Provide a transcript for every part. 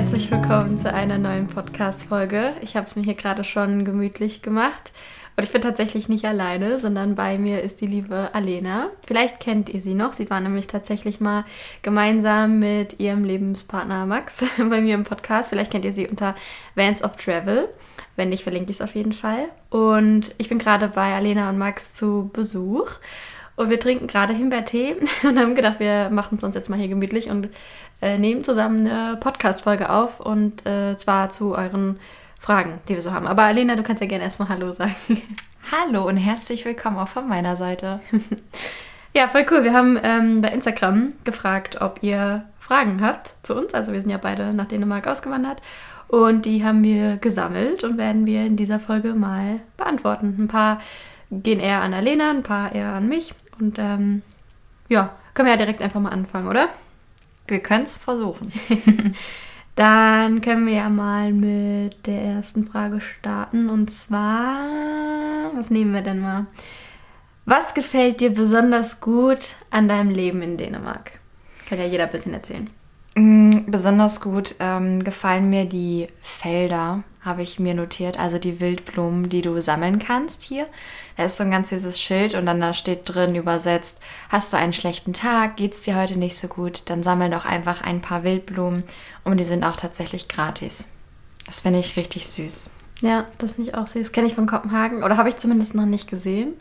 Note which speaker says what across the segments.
Speaker 1: Herzlich willkommen zu einer neuen Podcast-Folge. Ich habe es mir hier gerade schon gemütlich gemacht. Und ich bin tatsächlich nicht alleine, sondern bei mir ist die liebe Alena. Vielleicht kennt ihr sie noch. Sie war nämlich tatsächlich mal gemeinsam mit ihrem Lebenspartner Max bei mir im Podcast. Vielleicht kennt ihr sie unter Vans of Travel. Wenn nicht, verlinke ich es auf jeden Fall. Und ich bin gerade bei Alena und Max zu Besuch. Und wir trinken gerade Himbeertee und haben gedacht, wir machen es uns jetzt mal hier gemütlich und äh, nehmen zusammen eine Podcast-Folge auf und äh, zwar zu euren Fragen, die wir so haben. Aber Alena, du kannst ja gerne erstmal Hallo sagen.
Speaker 2: Hallo und herzlich willkommen auch von meiner Seite.
Speaker 1: ja, voll cool. Wir haben ähm, bei Instagram gefragt, ob ihr Fragen habt zu uns. Also wir sind ja beide nach Dänemark ausgewandert. Und die haben wir gesammelt und werden wir in dieser Folge mal beantworten. Ein paar gehen eher an Alena, ein paar eher an mich. Und ähm, ja, können wir ja direkt einfach mal anfangen, oder?
Speaker 2: Wir können es versuchen.
Speaker 1: Dann können wir ja mal mit der ersten Frage starten. Und zwar, was nehmen wir denn mal? Was gefällt dir besonders gut an deinem Leben in Dänemark? Kann ja jeder ein bisschen erzählen.
Speaker 2: Mm, besonders gut ähm, gefallen mir die Felder, habe ich mir notiert. Also die Wildblumen, die du sammeln kannst hier. Da ist so ein ganz süßes Schild und dann da steht drin übersetzt, hast du einen schlechten Tag, geht es dir heute nicht so gut, dann sammel doch einfach ein paar Wildblumen und die sind auch tatsächlich gratis. Das finde ich richtig süß.
Speaker 1: Ja, das finde ich auch süß. Kenne ich von Kopenhagen oder habe ich zumindest noch nicht gesehen.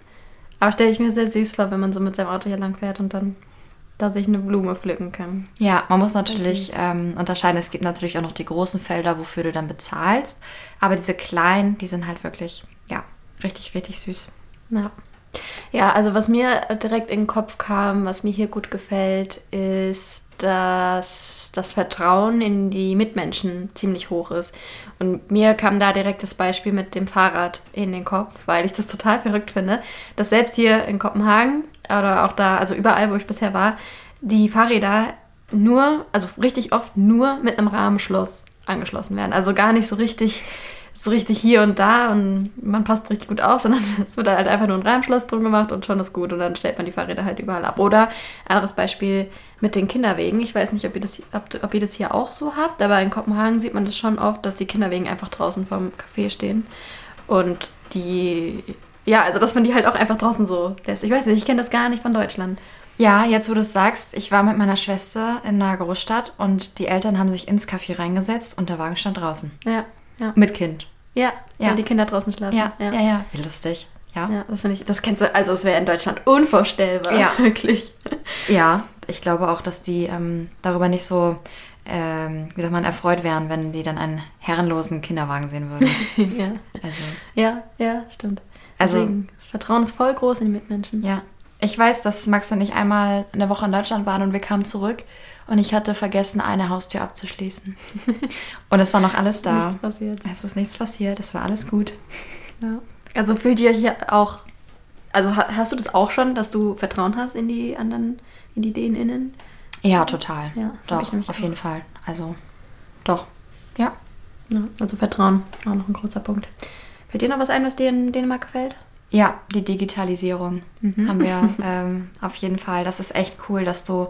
Speaker 1: Aber stelle ich mir sehr süß vor, wenn man so mit seinem Auto hier lang fährt und dann da sich eine Blume pflücken kann.
Speaker 2: Ja, man muss natürlich ähm, unterscheiden. Es gibt natürlich auch noch die großen Felder, wofür du dann bezahlst. Aber diese kleinen, die sind halt wirklich, ja, richtig, richtig süß.
Speaker 1: Ja. Ja, also was mir direkt in den Kopf kam, was mir hier gut gefällt, ist, dass das Vertrauen in die Mitmenschen ziemlich hoch ist. Und mir kam da direkt das Beispiel mit dem Fahrrad in den Kopf, weil ich das total verrückt finde, dass selbst hier in Kopenhagen oder auch da, also überall, wo ich bisher war, die Fahrräder nur, also richtig oft nur mit einem Rahmenschloss angeschlossen werden. Also gar nicht so richtig so richtig hier und da und man passt richtig gut auf, sondern es wird halt einfach nur ein Rahmenschloss drum gemacht und schon ist gut und dann stellt man die Fahrräder halt überall ab. Oder anderes Beispiel mit den Kinderwegen. Ich weiß nicht, ob ihr, das, ob, ob ihr das hier auch so habt, aber in Kopenhagen sieht man das schon oft, dass die Kinderwegen einfach draußen vorm Café stehen und die, ja, also dass man die halt auch einfach draußen so lässt. Ich weiß nicht, ich kenne das gar nicht von Deutschland.
Speaker 2: Ja, jetzt wo du es sagst, ich war mit meiner Schwester in einer Großstadt und die Eltern haben sich ins Café reingesetzt und der Wagen stand draußen.
Speaker 1: Ja. Ja.
Speaker 2: Mit Kind.
Speaker 1: Ja, ja, weil die Kinder draußen schlafen.
Speaker 2: Ja, ja, ja. ja. Wie lustig. Ja.
Speaker 1: ja, das finde ich, das kennst du, also es wäre in Deutschland unvorstellbar. Ja, wirklich.
Speaker 2: Ja, ich glaube auch, dass die ähm, darüber nicht so, ähm, wie sagt man, erfreut wären, wenn die dann einen herrenlosen Kinderwagen sehen würden.
Speaker 1: ja. Also. Ja, ja, stimmt. Also, Deswegen, das Vertrauen ist voll groß in die Mitmenschen.
Speaker 2: Ja. Ich weiß, dass Max und ich einmal eine Woche in Deutschland waren und wir kamen zurück und ich hatte vergessen, eine Haustür abzuschließen. und es war noch alles da.
Speaker 1: Nichts passiert.
Speaker 2: Es ist nichts passiert, es war alles gut.
Speaker 1: Ja. Also fühlt ihr euch auch, also hast du das auch schon, dass du Vertrauen hast in die anderen, in die DänInnen?
Speaker 2: Ja, total. Ja, doch, auf auch. jeden Fall. Also, doch, ja.
Speaker 1: ja. Also Vertrauen, auch noch ein großer Punkt. Fällt dir noch was ein, was dir in Dänemark gefällt?
Speaker 2: Ja, die Digitalisierung mhm. haben wir ähm, auf jeden Fall. Das ist echt cool, dass du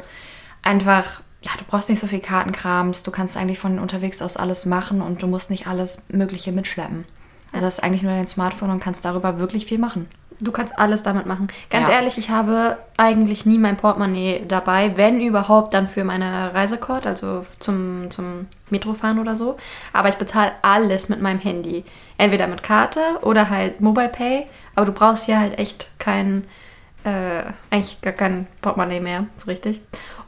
Speaker 2: einfach ja, du brauchst nicht so viel Kartenkrams, du kannst eigentlich von unterwegs aus alles machen und du musst nicht alles Mögliche mitschleppen. Also das ist eigentlich nur dein Smartphone und kannst darüber wirklich viel machen.
Speaker 1: Du kannst alles damit machen. Ganz ja. ehrlich, ich habe eigentlich nie mein Portemonnaie dabei, wenn überhaupt dann für meine Reisekort, also zum, zum Metrofahren oder so. Aber ich bezahle alles mit meinem Handy. Entweder mit Karte oder halt Mobile Pay. Aber du brauchst hier halt echt kein, äh, eigentlich gar kein Portemonnaie mehr, so richtig.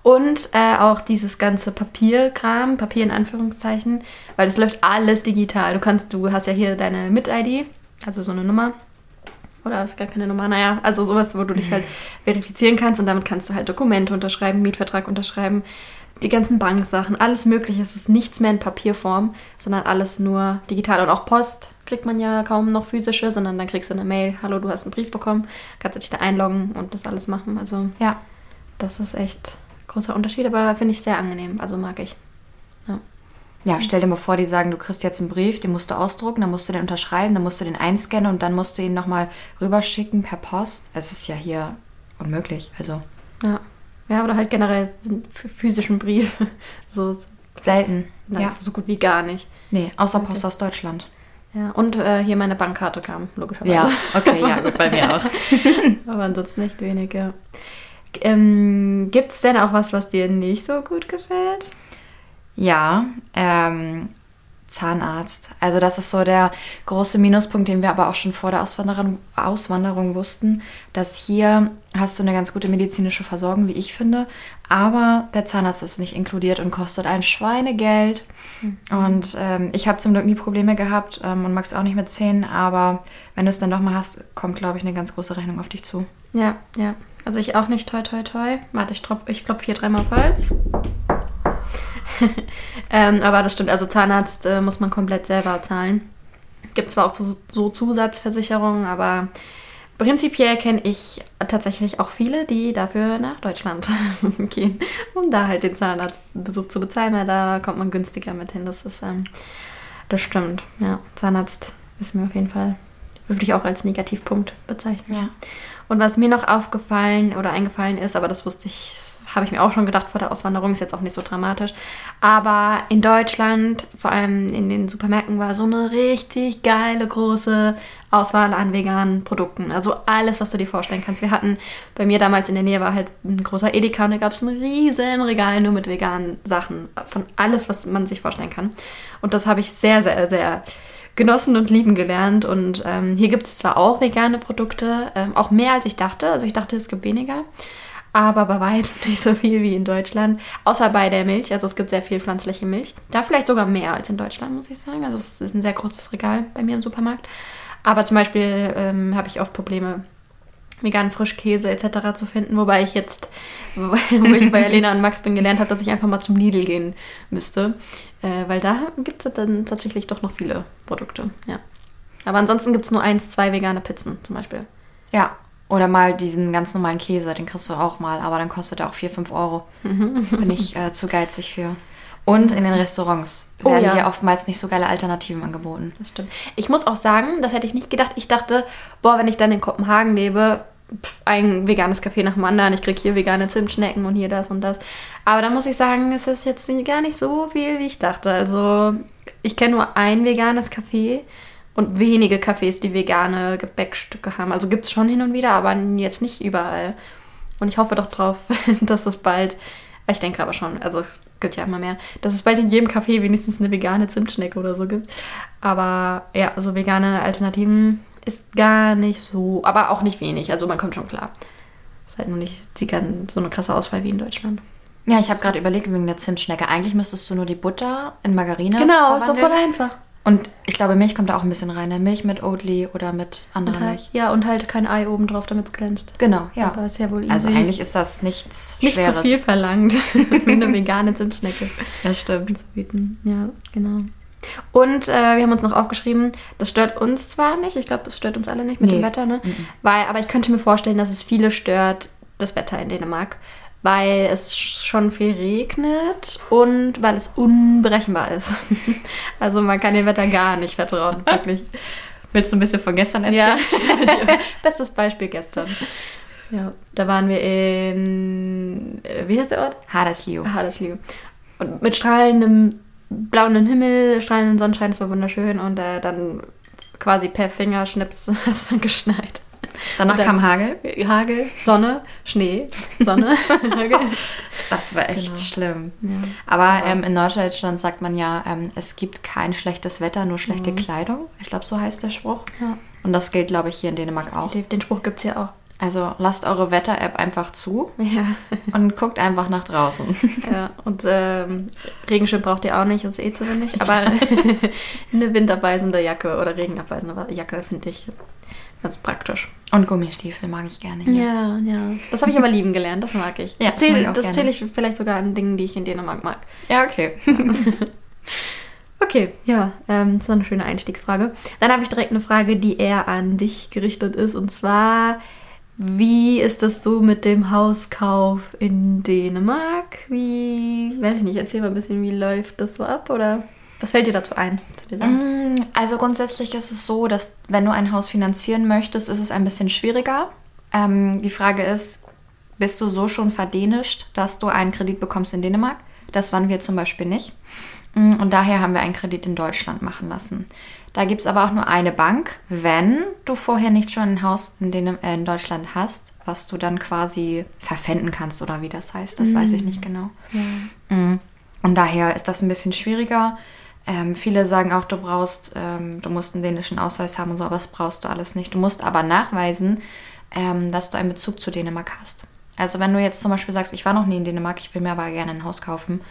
Speaker 1: Und äh, auch dieses ganze Papierkram, Papier in Anführungszeichen, weil das läuft alles digital. Du kannst, du hast ja hier deine Mit-ID, also so eine Nummer. Oder ist gar keine Nummer, naja, also sowas, wo du dich halt verifizieren kannst und damit kannst du halt Dokumente unterschreiben, Mietvertrag unterschreiben, die ganzen Banksachen, alles Mögliche. Es ist nichts mehr in Papierform, sondern alles nur digital. Und auch Post kriegt man ja kaum noch physische, sondern dann kriegst du eine Mail, hallo, du hast einen Brief bekommen, kannst du dich da einloggen und das alles machen. Also
Speaker 2: Ja.
Speaker 1: das ist echt großer Unterschied, aber finde ich sehr angenehm. Also mag ich. Ja.
Speaker 2: Ja, stell dir mal vor, die sagen, du kriegst jetzt einen Brief, den musst du ausdrucken, dann musst du den unterschreiben, dann musst du den einscannen und dann musst du ihn nochmal rüberschicken per Post. Es ist ja hier unmöglich. Also
Speaker 1: Ja. Ja, oder halt generell physischen Brief. So,
Speaker 2: selten.
Speaker 1: nein,
Speaker 2: ja.
Speaker 1: so gut wie gar nicht.
Speaker 2: Nee, außer
Speaker 1: Okay.
Speaker 2: Post aus Deutschland.
Speaker 1: Ja, und äh, hier meine Bankkarte kam, logischerweise.
Speaker 2: Ja, okay, ja, gut, bei mir auch.
Speaker 1: Aber ansonsten nicht wenig, ja. Ähm, Gibt es denn auch was, was dir nicht so gut gefällt?
Speaker 2: Ja, ähm, Zahnarzt. Also das ist so der große Minuspunkt, den wir aber auch schon vor der Auswanderung, Auswanderung wussten, dass hier hast du eine ganz gute medizinische Versorgung, wie ich finde, aber der Zahnarzt ist nicht inkludiert und kostet ein Schweinegeld. Und ähm, ich habe zum Glück nie Probleme gehabt ähm, und Max auch nicht mit Zähnen, aber wenn du es dann doch mal hast, kommt, glaube ich, eine ganz große Rechnung auf dich zu.
Speaker 1: Ja, ja. Also ich auch nicht, toi, toi, toi. Warte, ich, ich klopfe hier dreimal auf Holz. ähm, aber das stimmt, also Zahnarzt äh, muss man komplett selber zahlen. Gibt zwar auch so, so Zusatzversicherungen, aber prinzipiell kenne ich tatsächlich auch viele, die dafür nach Deutschland gehen, um da halt den Zahnarztbesuch zu bezahlen, weil da kommt man günstiger mit hin. Das ist, ähm, das stimmt. Ja, Zahnarzt ist mir auf jeden Fall, würde ich auch als Negativpunkt bezeichnen.
Speaker 2: Ja.
Speaker 1: Und was mir noch aufgefallen oder eingefallen ist, aber das wusste ich, habe ich mir auch schon gedacht vor der Auswanderung, ist jetzt auch nicht so dramatisch. Aber in Deutschland, vor allem in den Supermärkten, war so eine richtig geile große Auswahl an veganen Produkten. Also alles, was du dir vorstellen kannst. Wir hatten, bei mir damals in der Nähe war halt ein großer Edeka und da gab es ein riesen Regal nur mit veganen Sachen. Von alles, was man sich vorstellen kann. Und das habe ich sehr, sehr, sehr genossen und lieben gelernt. Und ähm, hier gibt es zwar auch vegane Produkte, ähm, auch mehr als ich dachte. Also ich dachte, es gibt weniger. Aber bei weitem nicht so viel wie in Deutschland. Außer bei der Milch. Also es gibt sehr viel pflanzliche Milch. Da vielleicht sogar mehr als in Deutschland, muss ich sagen. Also es ist ein sehr großes Regal bei mir im Supermarkt. Aber zum Beispiel ähm, habe ich oft Probleme, veganen Frischkäse etc. zu finden, wobei ich jetzt, wo ich bei Elena und Max bin, gelernt habe, dass ich einfach mal zum Lidl gehen müsste, äh, weil da gibt es dann tatsächlich doch noch viele Produkte, ja. Aber ansonsten gibt es nur eins, zwei vegane Pizzen zum Beispiel.
Speaker 2: Ja, oder mal diesen ganz normalen Käse, den kriegst du auch mal, aber dann kostet er auch 4, 5 Euro. Bin ich äh, zu geizig für. Und in den Restaurants
Speaker 1: Oh
Speaker 2: werden
Speaker 1: ja.
Speaker 2: dir oftmals nicht so geile Alternativen angeboten.
Speaker 1: Das stimmt. Ich muss auch sagen, das hätte ich nicht gedacht. Ich dachte, boah, wenn ich dann in Kopenhagen lebe, pf, ein veganes Café nach dem anderen, ich kriege hier vegane Zimtschnecken und hier das und das. Aber da muss ich sagen, es ist jetzt gar nicht so viel, wie ich dachte. Also, ich kenne nur ein veganes Café und wenige Cafés, die vegane Gebäckstücke haben. Also gibt es schon hin und wieder, aber jetzt nicht überall. Und ich hoffe doch drauf, dass es bald, ich denke aber schon, also es gibt ja immer mehr, dass es bald in jedem Café wenigstens eine vegane Zimtschnecke oder so gibt. Aber ja, also vegane Alternativen ist gar nicht so, aber auch nicht wenig. Also man kommt schon klar. Ist halt nur nicht so eine krasse Auswahl wie in Deutschland.
Speaker 2: Ja, ich habe gerade überlegt wegen der Zimtschnecke. Eigentlich müsstest du nur die Butter in Margarine
Speaker 1: Genau, ist so
Speaker 2: verwandeln.
Speaker 1: voll einfach.
Speaker 2: Und ich glaube, Milch kommt da auch ein bisschen rein. Ne? Milch mit Oatly oder mit anderer
Speaker 1: Und
Speaker 2: Milch.
Speaker 1: halt, ja, und halt kein Ei oben drauf, damit es glänzt.
Speaker 2: Genau, ja.
Speaker 1: Aber ist ja wohl easy.
Speaker 2: Also eigentlich ist das nichts
Speaker 1: nicht
Speaker 2: Schweres.
Speaker 1: zu viel verlangt, eine vegane Zimtschnecke
Speaker 2: Das stimmt.
Speaker 1: zu bieten. Ja, genau. Und äh, wir haben uns noch aufgeschrieben, das stört uns zwar nicht, ich glaube, das stört uns alle nicht mit dem
Speaker 2: Nee.
Speaker 1: Wetter, ne? Weil, aber ich könnte mir vorstellen, dass es viele stört, das Wetter in Dänemark, weil es schon viel regnet und weil es unberechenbar ist. also man kann dem Wetter gar nicht vertrauen, wirklich.
Speaker 2: Willst du ein bisschen von gestern
Speaker 1: Ja, bestes Beispiel gestern. Ja, da waren wir in, äh, wie heißt der Ort?
Speaker 2: Haderslew.
Speaker 1: Haderslew. Und mit strahlendem blauen Himmel, strahlendem Sonnenschein, es war wunderschön und äh, dann quasi per Fingerschnips hat es dann geschneit.
Speaker 2: Danach
Speaker 1: Oder-
Speaker 2: kam Hagel.
Speaker 1: Hagel, Sonne, Schnee, Sonne, Hagel.
Speaker 2: Das war echt
Speaker 1: Genau.
Speaker 2: schlimm.
Speaker 1: Ja.
Speaker 2: Aber ähm, in Norddeutschland sagt man ja, ähm, es gibt kein schlechtes Wetter, nur schlechte Kleidung. Ich glaube, so heißt der Spruch.
Speaker 1: Ja.
Speaker 2: Und das gilt, glaube ich, hier in Dänemark auch.
Speaker 1: Den, den Spruch gibt es ja auch.
Speaker 2: Also lasst eure Wetter-App einfach zu
Speaker 1: Ja.
Speaker 2: und guckt einfach nach draußen.
Speaker 1: ja. Und ähm, Regenschirm braucht ihr auch nicht, ist eh zu wenig. Aber eine windabweisende Jacke oder regenabweisende Jacke finde ich ganz praktisch.
Speaker 2: Und Gummistiefel mag ich gerne hier.
Speaker 1: Ja, ja. Das habe ich aber lieben gelernt, das mag ich.
Speaker 2: Ja,
Speaker 1: das zähle das zähle ich vielleicht sogar an Dingen, die ich in Dänemark mag.
Speaker 2: Ja, okay.
Speaker 1: Okay, ja, ähm, das ist eine schöne Einstiegsfrage. Dann habe ich direkt eine Frage, die eher an dich gerichtet ist. Und zwar, wie ist das so mit dem Hauskauf in Dänemark? Wie, weiß ich nicht, erzähl mal ein bisschen, wie läuft das so ab? Oder was fällt dir dazu ein?
Speaker 2: Mm, Also grundsätzlich ist es so, dass wenn du ein Haus finanzieren möchtest, ist es ein bisschen schwieriger. Ähm, die Frage ist, bist du so schon verdänischt, dass du einen Kredit bekommst in Dänemark? Das waren wir zum Beispiel nicht. Mm, Und daher haben wir einen Kredit in Deutschland machen lassen. Da gibt es aber auch nur eine Bank, wenn du vorher nicht schon ein Haus in, Dänem äh, in Deutschland hast, was du dann quasi verpfänden kannst oder wie das heißt. Das weiß ich nicht genau. Mm. Und daher ist das ein bisschen schwieriger. Ähm, viele sagen auch, du brauchst, ähm, du musst einen dänischen Ausweis haben und so, aber das brauchst du alles nicht. Du musst aber nachweisen, ähm, dass du einen Bezug zu Dänemark hast. Also wenn du jetzt zum Beispiel sagst, ich war noch nie in Dänemark, ich will mir aber gerne ein Haus kaufen,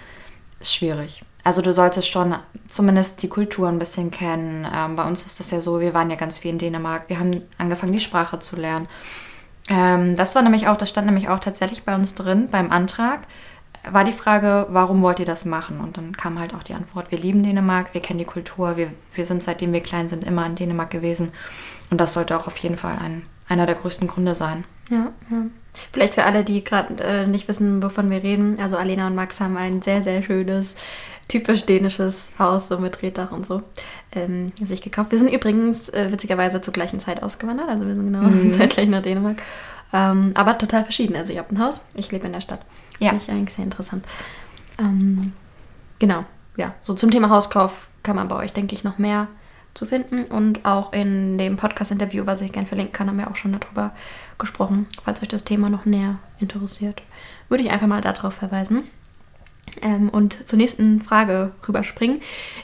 Speaker 2: ist schwierig. Also du solltest schon zumindest die Kultur ein bisschen kennen. Ähm, bei uns ist das ja so, wir waren ja ganz viel in Dänemark. Wir haben angefangen, die Sprache zu lernen. Ähm, das war nämlich auch, das stand nämlich auch tatsächlich bei uns drin beim Antrag. War die Frage, warum wollt ihr das machen? Und dann kam halt auch die Antwort, wir lieben Dänemark, wir kennen die Kultur, wir, wir sind seitdem wir klein sind immer in Dänemark gewesen. Und das sollte auch auf jeden Fall ein, einer der größten Gründe sein.
Speaker 1: Ja, ja. Vielleicht für alle, die gerade äh, nicht wissen, wovon wir reden. Also Alena und Max haben ein sehr, sehr schönes, typisch dänisches Haus, so mit Reddach und so, ähm, sich gekauft. Wir sind übrigens äh, witzigerweise zur gleichen Zeit ausgewandert. Also wir sind genau zeitgleich nach Dänemark. Ähm, aber total verschieden. Also ich habe ein Haus, ich lebe in der Stadt.
Speaker 2: Ja.
Speaker 1: Finde ich eigentlich sehr interessant. Ähm, genau, ja. So zum Thema Hauskauf kann man bei euch, denke ich, noch mehr zu finden. Und auch in dem Podcast-Interview, was ich gerne verlinken kann, haben wir auch schon darüber gesprochen. Falls euch das Thema noch näher interessiert, würde ich einfach mal darauf verweisen. Ähm, und zur nächsten Frage rüberspringen,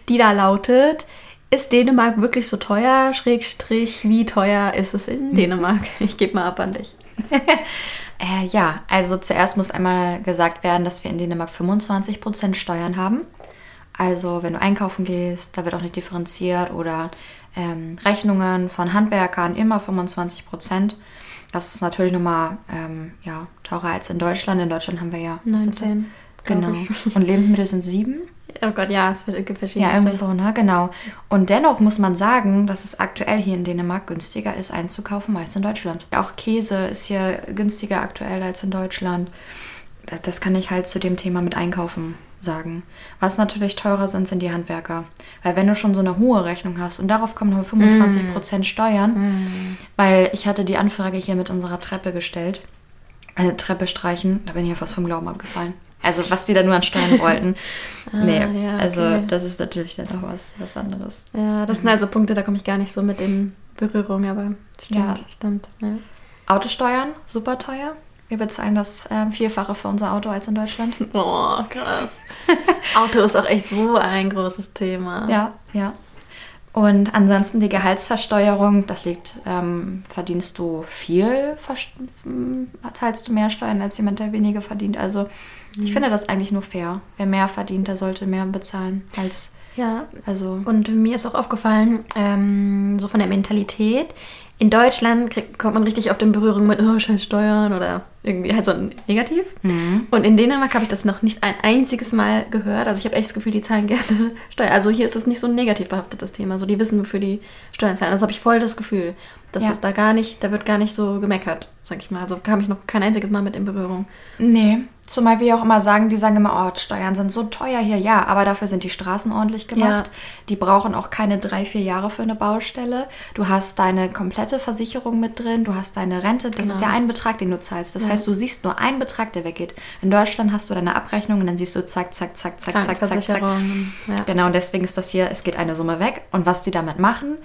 Speaker 1: die da lautet: Ist Dänemark wirklich so teuer? Schrägstrich, wie teuer ist es in Dänemark? Ich gebe mal ab an dich.
Speaker 2: Äh, ja, also zuerst muss einmal gesagt werden, dass wir in Dänemark 25% Steuern haben. Also wenn du einkaufen gehst, da wird auch nicht differenziert oder ähm, Rechnungen von Handwerkern immer 25%. Das ist natürlich nochmal ähm, ja, teurer als in Deutschland. In Deutschland haben wir ja was ist das?
Speaker 1: 19. glaub
Speaker 2: Genau. Und Lebensmittel sind sieben.
Speaker 1: Oh Gott, ja, es wird- gibt verschiedene.
Speaker 2: Ja, irgendwie so, ne? Genau. Und dennoch muss man sagen, dass es aktuell hier in Dänemark günstiger ist einzukaufen als in Deutschland. Auch Käse ist hier günstiger aktuell als in Deutschland. Das kann ich halt zu dem Thema mit Einkaufen sagen. Was natürlich teurer sind, sind die Handwerker. Weil wenn du schon so eine hohe Rechnung hast und darauf kommen noch 25% Steuern, weil ich hatte die Anfrage hier mit unserer Treppe gestellt, eine Treppe streichen, da bin ich ja fast vom Glauben abgefallen. Also was die da nur an Steuern wollten. nee,
Speaker 1: Ah, ja,
Speaker 2: also
Speaker 1: okay.
Speaker 2: das ist natürlich dann auch was, was anderes.
Speaker 1: Ja, das sind also Punkte, da komme ich gar nicht so mit in Berührung, aber stimmt,
Speaker 2: Ja.
Speaker 1: stimmt. Ja.
Speaker 2: Autosteuern, super teuer. Wir bezahlen das ähm, Vierfache für unser Auto als in Deutschland.
Speaker 1: Oh, krass. Auto ist auch echt so ein großes Thema.
Speaker 2: Ja, ja. Und ansonsten die Gehaltsversteuerung, das liegt, ähm, verdienst du viel, vers- m, zahlst du mehr Steuern als jemand, der weniger verdient. Also ich finde das eigentlich nur fair. Wer mehr verdient, der sollte mehr bezahlen als,
Speaker 1: Ja,
Speaker 2: also,
Speaker 1: und mir ist auch aufgefallen, ähm, so von der Mentalität, in Deutschland kriegt, kommt man richtig oft in Berührung mit, oh, scheiß Steuern oder irgendwie halt so negativ. Und in Dänemark habe ich das noch nicht ein einziges Mal gehört. Also ich habe echt das Gefühl, die zahlen gerne Steuern. Also hier ist es nicht so ein negativ behaftetes Thema. So, die wissen, wofür die Steuern zahlen. Also habe ich voll das Gefühl, dass
Speaker 2: Ja.
Speaker 1: es da gar nicht, da wird gar nicht so gemeckert, sag ich mal. Also kam ich noch kein einziges Mal mit in Berührung.
Speaker 2: Nee, zumal wir auch immer sagen, die sagen immer, oh, Steuern sind so teuer hier. Ja, aber dafür sind die Straßen ordentlich gemacht.
Speaker 1: Ja.
Speaker 2: Die brauchen auch keine drei, vier Jahre für eine Baustelle. Du hast deine komplette Versicherung mit drin, du hast deine Rente. Das ist
Speaker 1: Genau.
Speaker 2: ja ein Betrag, den du zahlst. Das
Speaker 1: Ja.
Speaker 2: heißt, du siehst nur einen Betrag, der weggeht. In Deutschland hast du deine Abrechnung und dann siehst du zack, zack, zack, zack, zack, zack, zack. Genau, und deswegen ist das hier, es geht eine Summe weg. Und was die damit machen,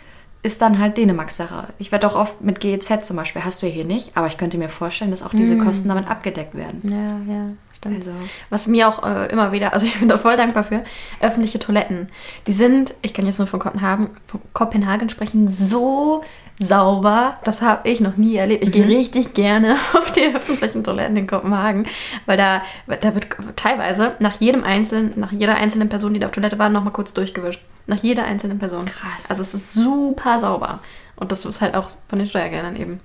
Speaker 2: ist dann halt Dänemarks Sache. Ich werde auch oft mit GEZ zum Beispiel, hast du ja hier nicht, aber ich könnte mir vorstellen, dass auch diese Kosten damit abgedeckt werden.
Speaker 1: Ja, ja, stimmt.
Speaker 2: Also-
Speaker 1: Was mir auch äh, immer wieder, also ich bin da voll dankbar für, öffentliche Toiletten. Die sind, ich kann jetzt nur von Kopenhagen, von Kopenhagen sprechen, so sauber. Das habe ich noch nie erlebt. Ich
Speaker 2: Mhm.
Speaker 1: gehe richtig gerne auf die öffentlichen Toiletten in Kopenhagen, weil da, da wird teilweise nach jedem einzelnen, nach jeder einzelnen Person, die da auf Toilette war, nochmal kurz durchgewischt. Nach jeder einzelnen Person.
Speaker 2: Krass.
Speaker 1: Also es ist super sauber. Und das ist halt auch von den Steuergeldern eben.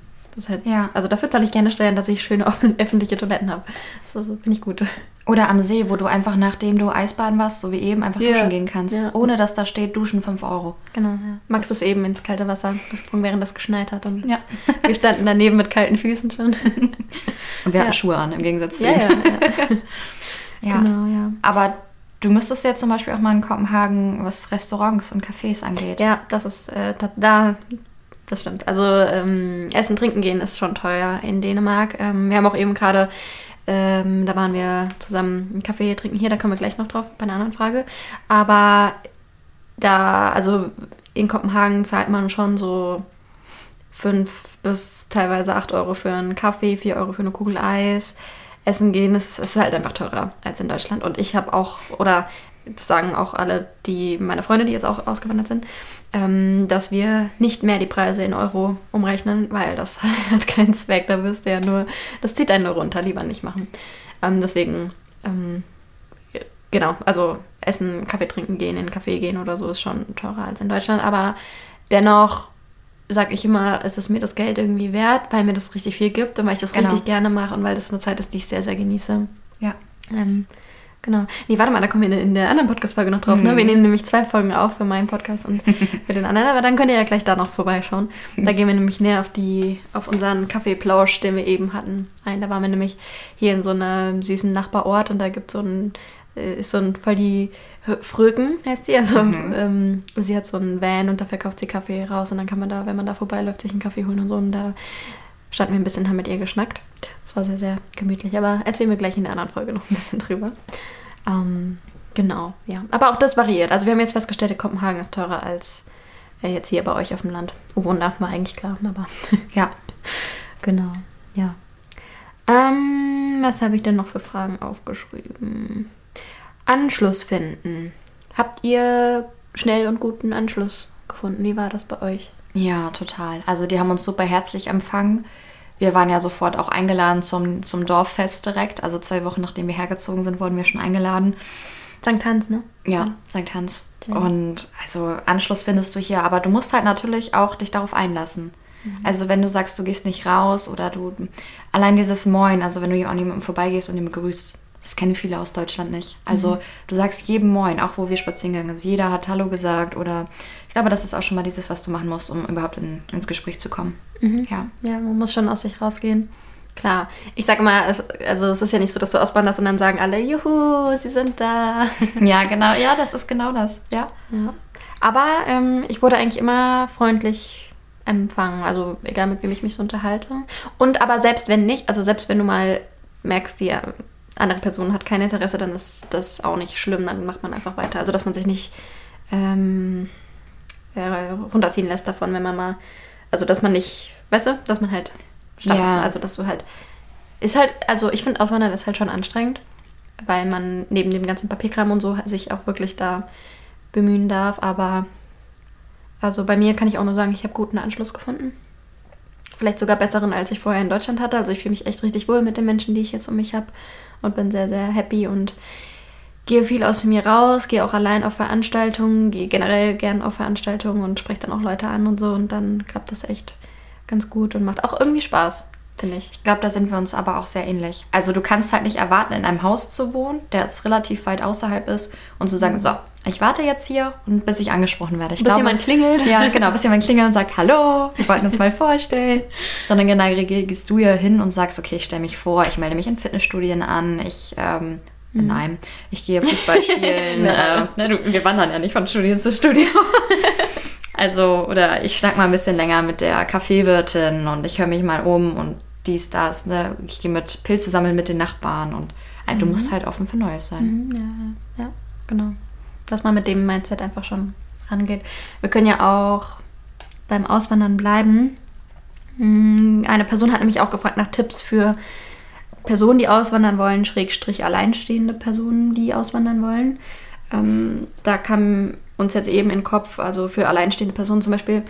Speaker 1: Halt,
Speaker 2: Ja.
Speaker 1: Also dafür zahle ich gerne Steuern, dass ich schöne offen- öffentliche Toiletten habe. Das ist- finde ich gut.
Speaker 2: Oder am See, wo du einfach, nachdem du Eisbaden warst, so wie eben, einfach
Speaker 1: Ja.
Speaker 2: duschen gehen kannst.
Speaker 1: Ja.
Speaker 2: Ohne dass da steht, duschen 5 Euro.
Speaker 1: Genau, ja. Max ist eben ins kalte Wasser gesprungen, während das geschneit hat. Und
Speaker 2: Ja.
Speaker 1: wir standen daneben mit kalten Füßen schon.
Speaker 2: Und wir hatten. Schuhe an, im Gegensatz zu
Speaker 1: ja, ja, ja.
Speaker 2: Ja.
Speaker 1: Genau, ja.
Speaker 2: Aber du müsstest jetzt zum Beispiel auch mal in Kopenhagen, was Restaurants und Cafés angeht.
Speaker 1: Ja, das ist äh, da, da, das stimmt. Also ähm, Essen, Trinken gehen ist schon teuer in Dänemark. Ähm, wir haben auch eben gerade, ähm, da waren wir zusammen einen Kaffee trinken hier, da kommen wir gleich noch drauf bei einer anderen Frage. Aber da, also in Kopenhagen zahlt man schon so fünf bis teilweise acht Euro für einen Kaffee, vier Euro für eine Kugel Eis. Essen gehen ist, ist halt einfach teurer als in Deutschland. Und ich habe auch, oder das sagen auch alle, die meine Freunde, die jetzt auch ausgewandert sind, ähm, dass wir nicht mehr die Preise in Euro umrechnen, weil das hat keinen Zweck. Da wirst du ja nur, das zieht einen nur runter, lieber nicht machen. Ähm, deswegen, ähm, genau, also Essen, Kaffee trinken gehen, in einen Café gehen oder so ist schon teurer als in Deutschland. Aber dennoch sage ich immer, ist es mir das Geld irgendwie wert, weil mir das richtig viel gibt und weil ich das
Speaker 2: Genau.
Speaker 1: richtig gerne mache und weil das eine Zeit ist, die ich sehr, sehr genieße.
Speaker 2: Ja.
Speaker 1: Ähm, genau. Nee, warte mal, da kommen wir in der anderen Podcast-Folge noch drauf. Ne?
Speaker 2: Mhm.
Speaker 1: Wir nehmen nämlich zwei Folgen auf für meinen Podcast und für den anderen, aber dann könnt ihr ja gleich da noch vorbeischauen. Da gehen wir nämlich näher auf die, auf unseren Kaffeeplausch, den wir eben hatten, ein. Da waren wir nämlich hier in so einem süßen Nachbarort und da gibt so ein äh, ist so ein voll die Fröken, heißt die. Also
Speaker 2: Mhm.
Speaker 1: ähm, sie hat so einen Van und da verkauft sie Kaffee raus und dann kann man da, wenn man da vorbeiläuft, sich einen Kaffee holen und so. Und da standen wir ein bisschen, haben mit ihr geschnackt. Das war sehr, sehr gemütlich. Aber erzählen wir gleich in der anderen Folge noch ein bisschen drüber. Ähm, genau, ja. Aber auch das variiert. Also wir haben jetzt festgestellt, Kopenhagen ist teurer als äh, jetzt hier bei euch auf dem Land. Oh Wunder, war eigentlich klar, aber
Speaker 2: Ja.
Speaker 1: genau, ja. Ähm, was habe ich denn noch für Fragen aufgeschrieben? Anschluss finden. Habt ihr schnell und guten Anschluss gefunden? Wie war das bei euch?
Speaker 2: Ja, total. Also die haben uns super herzlich empfangen. Wir waren ja sofort auch eingeladen zum, zum Dorffest direkt. Also zwei Wochen nachdem wir hergezogen sind, wurden wir schon eingeladen.
Speaker 1: St. Hans, ne?
Speaker 2: Ja, St. Hans.
Speaker 1: Ja.
Speaker 2: Und also Anschluss findest du hier, aber du musst halt natürlich auch dich darauf einlassen. Also wenn du sagst, du gehst nicht raus oder du allein dieses Moin, also wenn du jemandem vorbeigehst und ihn begrüßt, das kennen viele aus Deutschland nicht. Also du sagst jedem Moin, auch wo wir spazieren gegangen sind. Jeder hat Hallo gesagt oder ich glaube, das ist auch schon mal dieses, was du machen musst, um überhaupt in, ins Gespräch zu kommen. Ja.
Speaker 1: Ja, man muss schon aus sich rausgehen. Klar. Ich sag mal, es, also es ist ja nicht so, dass du auswanderst und dann sagen alle, juhu, sie sind da.
Speaker 2: Ja, genau. Ja, das ist genau das. Ja.
Speaker 1: Ja. Aber ähm, ich wurde eigentlich immer freundlich empfangen, also egal mit wem ich mich so unterhalte. Und aber selbst wenn nicht, also selbst wenn du mal merkst, die andere Person hat kein Interesse, dann ist das auch nicht schlimm, dann macht man einfach weiter. Also dass man sich nicht ähm, äh, runterziehen lässt davon, wenn man mal, also dass man nicht, weißt du, dass man halt standhaft,
Speaker 2: Ja.
Speaker 1: also dass du halt, ist halt, also ich finde Auswandern ist halt schon anstrengend, weil man neben dem ganzen Papierkram und so sich auch wirklich da bemühen darf, aber also bei mir kann ich auch nur sagen, ich habe guten Anschluss gefunden. Vielleicht sogar besseren, als ich vorher in Deutschland hatte. Also ich fühle mich echt richtig wohl mit den Menschen, die ich jetzt um mich habe und bin sehr, sehr happy und gehe viel aus mir raus, gehe auch allein auf Veranstaltungen, gehe generell gern auf Veranstaltungen und spreche dann auch Leute an und so und dann klappt das echt ganz gut und macht auch irgendwie Spaß, finde ich.
Speaker 2: Ich glaube, da sind wir uns aber auch sehr ähnlich. Also du kannst halt nicht erwarten, in einem Haus zu wohnen, der jetzt relativ weit außerhalb ist und zu sagen, so, ich warte jetzt hier und bis ich angesprochen werde. Ich
Speaker 1: Bis jemand klingelt.
Speaker 2: Ja, genau, bis jemand klingelt und sagt, hallo, wir wollten uns mal vorstellen. Sondern genau gehst du ja hin und sagst, okay, ich stelle mich vor, ich melde mich in Fitnessstudien an, ich, ähm, nein, ich gehe Fußball spielen. äh, ne, du, wir wandern ja nicht von Studio zu Studio. Also, oder ich schnack mal ein bisschen länger mit der Kaffeewirtin und ich höre mich mal um und dies, das, ne? Ich gehe mit Pilze sammeln mit den Nachbarn und äh, du musst halt offen für Neues sein.
Speaker 1: Mhm, Ja, ja, genau. Dass man mit dem Mindset einfach schon rangeht. Wir können ja auch beim Auswandern bleiben. Mm, Eine Person hat nämlich auch gefragt nach Tipps für Personen, die auswandern wollen, Schrägstrich alleinstehende Personen, die auswandern wollen. Ähm, da kam uns jetzt eben in den Kopf, also für alleinstehende Personen zum Beispiel,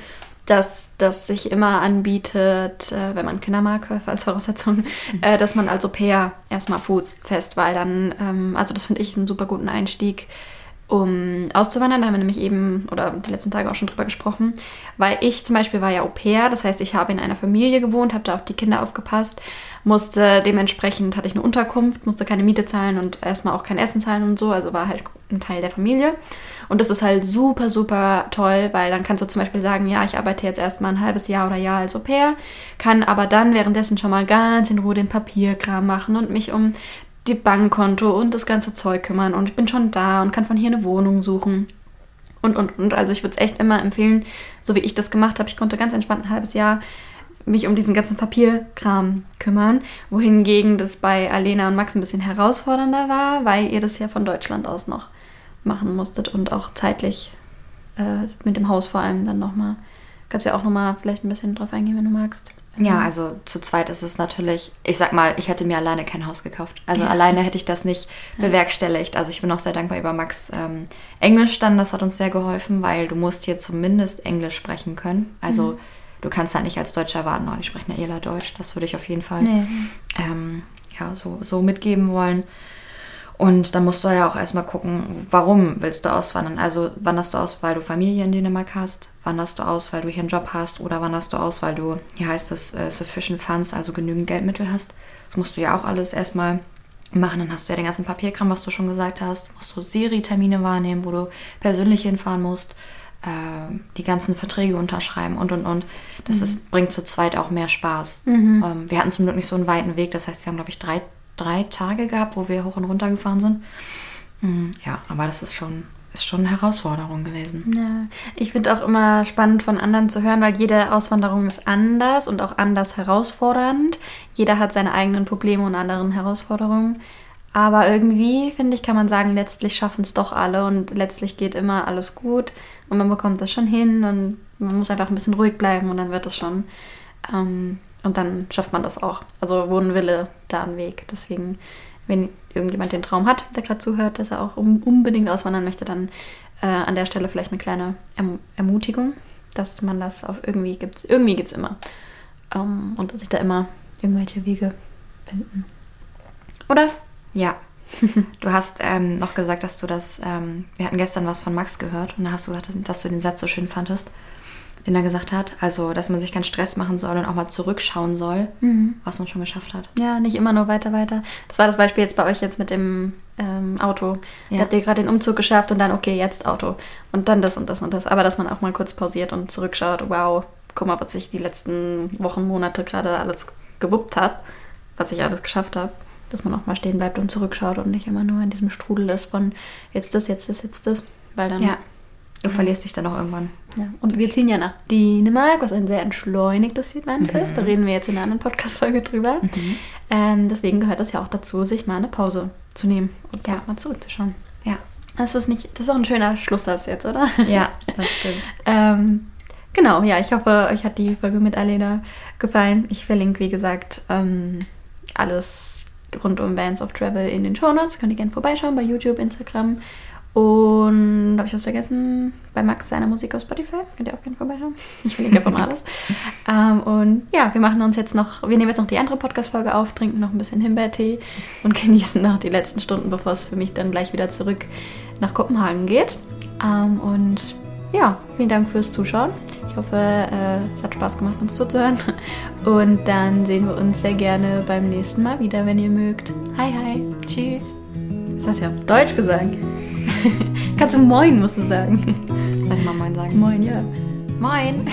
Speaker 1: dass das sich immer anbietet, äh, wenn man Kinder mag, als Voraussetzung, mhm. äh, dass man als Au pair erstmal Fuß fest, weil dann, ähm, also das finde ich einen super guten Einstieg, um auszuwandern. Da haben wir nämlich eben, oder die letzten Tage auch schon drüber gesprochen, weil ich zum Beispiel war ja Au pair, das heißt, ich habe in einer Familie gewohnt, habe da auf die Kinder aufgepasst, musste dementsprechend, hatte ich eine Unterkunft, musste keine Miete zahlen und erstmal auch kein Essen zahlen und so, also war halt ein Teil der Familie. Und das ist halt super, super toll, weil dann kannst du zum Beispiel sagen, ja, ich arbeite jetzt erstmal ein halbes Jahr oder Jahr als Au pair, kann aber dann währenddessen schon mal ganz in Ruhe den Papierkram machen und mich um die Bankkonto und das ganze Zeug kümmern. Und ich bin schon da und kann von hier eine Wohnung suchen. Und, und, und. Also ich würde es echt immer empfehlen, so wie ich das gemacht habe. Ich konnte ganz entspannt ein halbes Jahr mich um diesen ganzen Papierkram kümmern, wohingegen das bei Alena und Max ein bisschen herausfordernder war, weil ihr das ja von Deutschland aus noch machen musstet und auch zeitlich äh, mit dem Haus vor allem dann nochmal. Kannst du ja auch nochmal vielleicht ein bisschen drauf eingehen, wenn du magst.
Speaker 2: Ja, mhm. also zu zweit ist es natürlich, ich sag mal, ich hätte mir alleine kein Haus gekauft. Also ja. alleine hätte ich das nicht bewerkstelligt. Also ich bin auch sehr dankbar über Max ähm, Englisch dann, das hat uns sehr geholfen, weil du musst hier zumindest Englisch sprechen können. Also mhm. du kannst halt nicht als Deutscher warten, oh, die sprechen ja Ela Deutsch. Das würde ich auf jeden Fall nee. ähm, ja, so, so mitgeben wollen. Und dann musst du ja auch erstmal gucken, warum willst du auswandern? Also wanderst du aus, weil du Familie in Dänemark hast? Wanderst du aus, weil du hier einen Job hast? Oder wanderst du aus, weil du, hier heißt es, äh, Sufficient Funds, also genügend Geldmittel hast? Das musst du ja auch alles erstmal machen. Dann hast du ja den ganzen Papierkram, was du schon gesagt hast. Musst du Siri-Termine wahrnehmen, wo du persönlich hinfahren musst. Äh, die ganzen Verträge unterschreiben und und und. Das mhm. ist, bringt zu zweit auch mehr Spaß. Mhm. Ähm, wir hatten zum Glück nicht so einen weiten Weg. Das heißt, wir haben, glaube ich, drei drei Tage gehabt, wo wir hoch und runter gefahren sind. Mhm, ja, aber das ist schon, ist schon eine Herausforderung gewesen.
Speaker 1: Ja, ich finde auch immer spannend von anderen zu hören, weil jede Auswanderung ist anders und auch anders herausfordernd. Jeder hat seine eigenen Probleme und anderen Herausforderungen. Aber irgendwie, finde ich, kann man sagen, letztlich schaffen es doch alle und letztlich geht immer alles gut und man bekommt das schon hin und man muss einfach ein bisschen ruhig bleiben und dann wird es schon. Ähm, und dann schafft man das auch. Also wo ein Wille, da ein Weg. Deswegen, wenn irgendjemand den Traum hat, der gerade zuhört, dass er auch unbedingt auswandern möchte, dann äh, an der Stelle vielleicht eine kleine erm Ermutigung, dass man das auch irgendwie gibt. Irgendwie gibt es immer. Ähm, und dass sich da immer irgendwelche Wege finden. Oder?
Speaker 2: Ja. du hast ähm, noch gesagt, dass du das, ähm, wir hatten gestern was von Max gehört und da hast du gesagt, dass du den Satz so schön fandest den er gesagt hat. Also, dass man sich keinen Stress machen soll und auch mal zurückschauen soll, mhm. was man schon geschafft hat.
Speaker 1: Ja, nicht immer nur weiter, weiter. Das war das Beispiel jetzt bei euch jetzt mit dem ähm, Auto. Ja. Ihr habt ihr gerade den Umzug geschafft und dann, okay, jetzt Auto. Und dann das und das und das. Aber dass man auch mal kurz pausiert und zurückschaut, wow, guck mal, was ich die letzten Wochen, Monate gerade alles gewuppt habe, was ich alles geschafft habe. Dass man auch mal stehen bleibt und zurückschaut und nicht immer nur in diesem Strudel ist von jetzt das, jetzt das, jetzt das. Weil dann
Speaker 2: ja. Du verlierst dich dann auch irgendwann.
Speaker 1: Ja. Und wir ziehen ja nach Dänemark, was ein sehr entschleunigtes Land mhm. ist. Da reden wir jetzt in einer anderen Podcast-Folge drüber. Mhm. Ähm, deswegen gehört das ja auch dazu, sich mal eine Pause zu nehmen und ja. mal zurückzuschauen. Ja. Das ist, nicht, das ist auch ein schöner Schlusssatz jetzt, oder?
Speaker 2: Ja, das stimmt.
Speaker 1: ähm, genau, ja, ich hoffe, euch hat die Folge mit Alena gefallen. Ich verlinke, wie gesagt, ähm, alles rund um Vans of Travel in den Show Notes. Könnt ihr gerne vorbeischauen bei YouTube, Instagram und habe ich was vergessen? Bei Max seiner Musik auf Spotify. Könnt ihr auch gerne vorbeischauen. Ich verlinke von alles. ähm, und ja, wir machen uns jetzt noch, wir nehmen jetzt noch die andere Podcast-Folge auf, trinken noch ein bisschen Himbeertee und genießen noch die letzten Stunden, bevor es für mich dann gleich wieder zurück nach Kopenhagen geht. Ähm, und ja, vielen Dank fürs Zuschauen. Ich hoffe, äh, es hat Spaß gemacht, uns zuzuhören. Und dann sehen wir uns sehr gerne beim nächsten Mal wieder, wenn ihr mögt. Hi, hi. Tschüss. Das hast du ja auf Deutsch gesagt. Kannst du Moin, musst du sagen.
Speaker 2: Soll ich mal Moin sagen?
Speaker 1: Moin, ja.
Speaker 2: Moin.